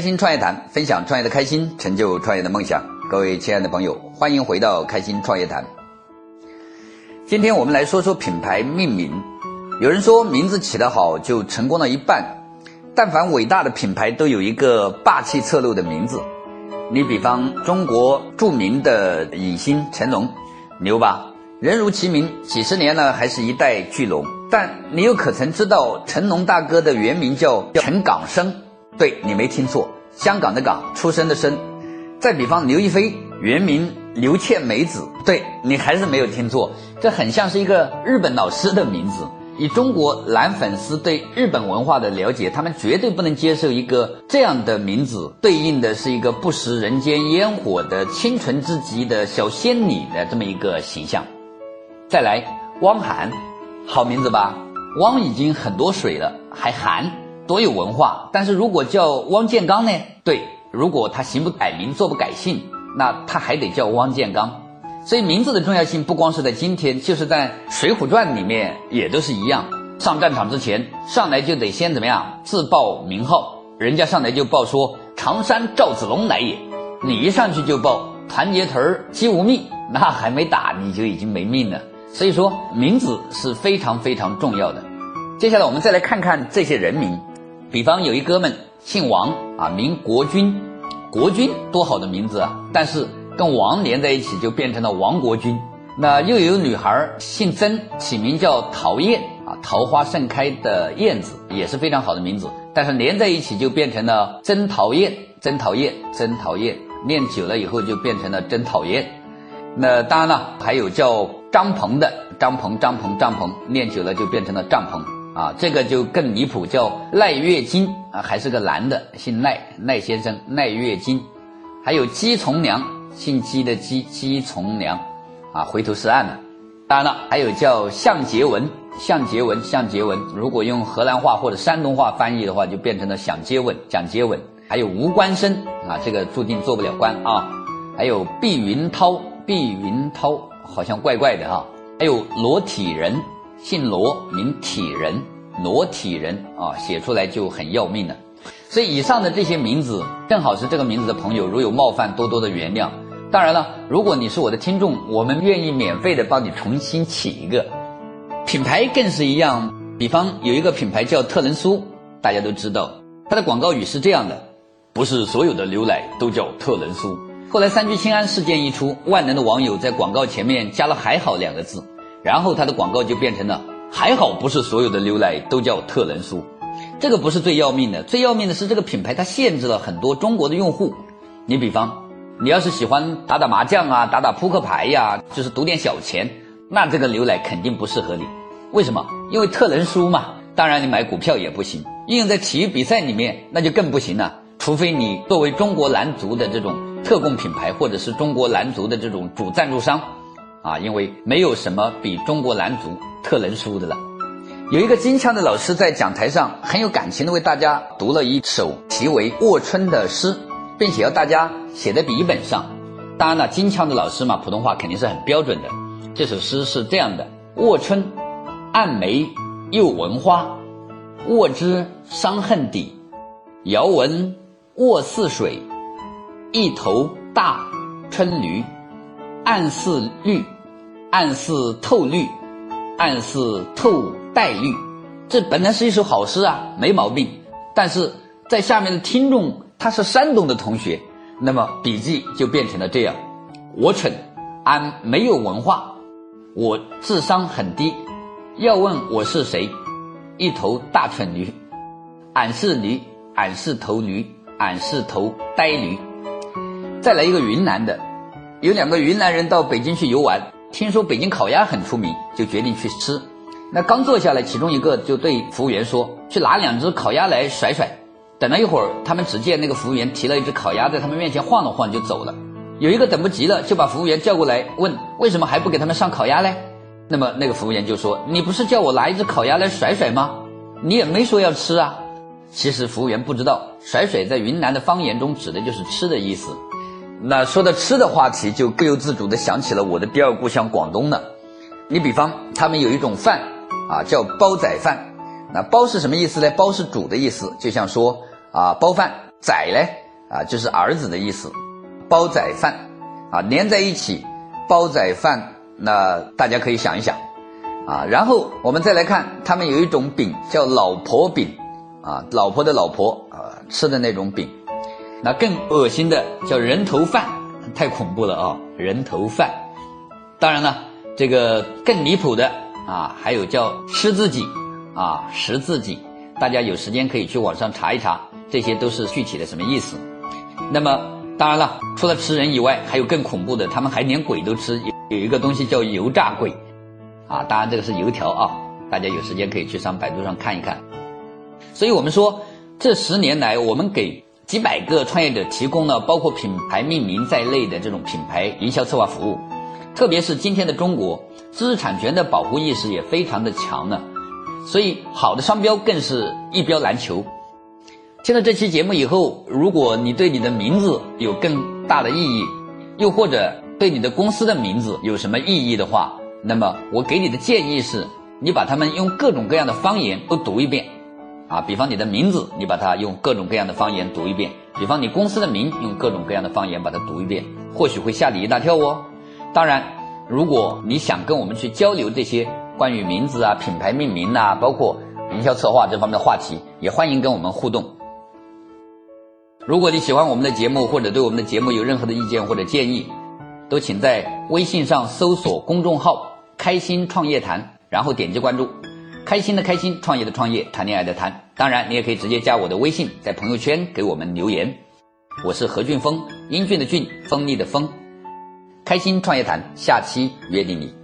开心创业谈，分享创业的开心，成就创业的梦想。各位亲爱的朋友，欢迎回到开心创业谈。今天我们来说说品牌命名。有人说，名字起得好就成功了一半。但凡伟大的品牌都有一个霸气侧漏的名字。你比方中国著名的影星成龙，牛吧？人如其名，几十年了还是一代巨龙。但你又可曾知道，成龙大哥的原名叫陈港生？对你没听错，香港的港，出生的生。再比方刘亦菲，原名刘倩梅子，对你还是没有听错，这很像是一个日本老师的名字。以中国男粉丝对日本文化的了解，他们绝对不能接受一个这样的名字，对应的是一个不食人间烟火的清纯之极的小仙女的这么一个形象。再来，汪涵，好名字吧？汪已经很多水了，还涵。多有文化，但是如果叫汪建刚呢？对，如果他行不改名，坐不改姓，那他还得叫汪建刚。所以名字的重要性不光是在今天，就是在《水浒传》里面也都是一样。上战场之前，上来就得先怎么样自报名号，人家上来就报说常山赵子龙来也，你一上去就报团结屯儿姬无命，那还没打你就已经没命了。所以说名字是非常非常重要的。接下来我们再来看看这些人名。比方有一哥们姓王啊，名国君，国君多好的名字啊！但是跟王连在一起就变成了王国君。那又有女孩姓曾，起名叫桃燕啊，桃花盛开的燕子也是非常好的名字。但是连在一起就变成了真讨厌，真讨厌，真讨厌。念久了以后就变成了曾讨厌。那当然了，还有叫张鹏的，张鹏，张鹏，张鹏，念久了就变成了帐篷。啊，这个就更离谱，叫赖月金啊，还是个男的，姓赖，赖先生，赖月金。还有姬从良，姓姬的姬，姬从良，啊，回头是岸了。当然了，还有叫向杰文，向杰文，向杰文。如果用河南话或者山东话翻译的话，就变成了想接吻，蒋接吻。还有吴官生啊，这个注定做不了官啊。还有毕云涛，毕云涛好像怪怪的哈。还有裸体人。姓罗，名体人，罗体人啊，写出来就很要命了。所以以上的这些名字，正好是这个名字的朋友，如有冒犯，多多的原谅。当然了，如果你是我的听众，我们愿意免费的帮你重新起一个品牌，更是一样。比方有一个品牌叫特仑苏，大家都知道，它的广告语是这样的：不是所有的牛奶都叫特仑苏。后来三聚氰胺事件一出，万能的网友在广告前面加了“还好”两个字。然后它的广告就变成了，还好不是所有的牛奶都叫特仑苏，这个不是最要命的，最要命的是这个品牌它限制了很多中国的用户。你比方，你要是喜欢打打麻将啊，打打扑克牌呀，就是赌点小钱，那这个牛奶肯定不适合你。为什么？因为特仑苏嘛。当然你买股票也不行，应用在体育比赛里面那就更不行了。除非你作为中国男足的这种特供品牌，或者是中国男足的这种主赞助商。啊，因为没有什么比中国男足特能输的了。有一个金枪的老师在讲台上很有感情的为大家读了一首题为《卧春》的诗，并且要大家写在笔记本上。当然了，金枪的老师嘛，普通话肯定是很标准的。这首诗是这样的：卧春，暗梅又闻花，卧之伤恨底。遥闻卧似水，一头大春驴。暗似绿，暗似透绿，暗似透带绿。这本来是一首好诗啊，没毛病。但是在下面的听众他是山东的同学，那么笔记就变成了这样：我蠢，俺没有文化，我智商很低。要问我是谁？一头大蠢驴。俺是驴，俺是头驴，俺是头呆驴。再来一个云南的。有两个云南人到北京去游玩，听说北京烤鸭很出名，就决定去吃。那刚坐下来，其中一个就对服务员说：“去拿两只烤鸭来甩甩。”等了一会儿，他们只见那个服务员提了一只烤鸭在他们面前晃了晃就走了。有一个等不及了，就把服务员叫过来问：“为什么还不给他们上烤鸭嘞？”那么那个服务员就说：“你不是叫我拿一只烤鸭来甩甩吗？你也没说要吃啊。”其实服务员不知道，甩甩在云南的方言中指的就是吃的意思。那说到吃的话题，就不由自主的想起了我的第二故乡广东了。你比方，他们有一种饭啊，叫煲仔饭。那煲是什么意思呢？煲是煮的意思，就像说啊，煲饭仔呢啊就是儿子的意思，煲仔饭啊连在一起，煲仔饭，那大家可以想一想啊。然后我们再来看，他们有一种饼叫老婆饼啊，老婆的老婆啊吃的那种饼。那更恶心的叫人头饭，太恐怖了啊！人头饭。当然了，这个更离谱的啊，还有叫吃自己啊，食自己。大家有时间可以去网上查一查，这些都是具体的什么意思。那么当然了，除了吃人以外，还有更恐怖的，他们还连鬼都吃。有有一个东西叫油炸鬼，啊，当然这个是油条啊。大家有时间可以去上百度上看一看。所以我们说，这十年来我们给几百个创业者提供了包括品牌命名在内的这种品牌营销策划服务。特别是今天的中国，知识产权的保护意识也非常的强了，所以好的商标更是一标难求。听了这期节目以后，如果你对你的名字有更大的意义，又或者对你的公司的名字有什么意义的话，那么我给你的建议是，你把它们用各种各样的方言都读一遍，啊，比方你的名字，你把它用各种各样的方言读一遍；比方你公司的名，用各种各样的方言把它读一遍，或许会吓你一大跳哦。当然，如果你想跟我们去交流这些关于名字啊、品牌命名呐，包括营销策划这方面的话题，也欢迎跟我们互动。如果你喜欢我们的节目，或者对我们的节目有任何的意见或者建议，都请在微信上搜索公众号“开心创业谈”，然后点击关注。开心的开心，创业的创业，谈恋爱的谈。当然，你也可以直接加我的微信，在朋友圈给我们留言。我是何俊峰，英俊的俊，锋利的锋。开心创业谈，下期约定你。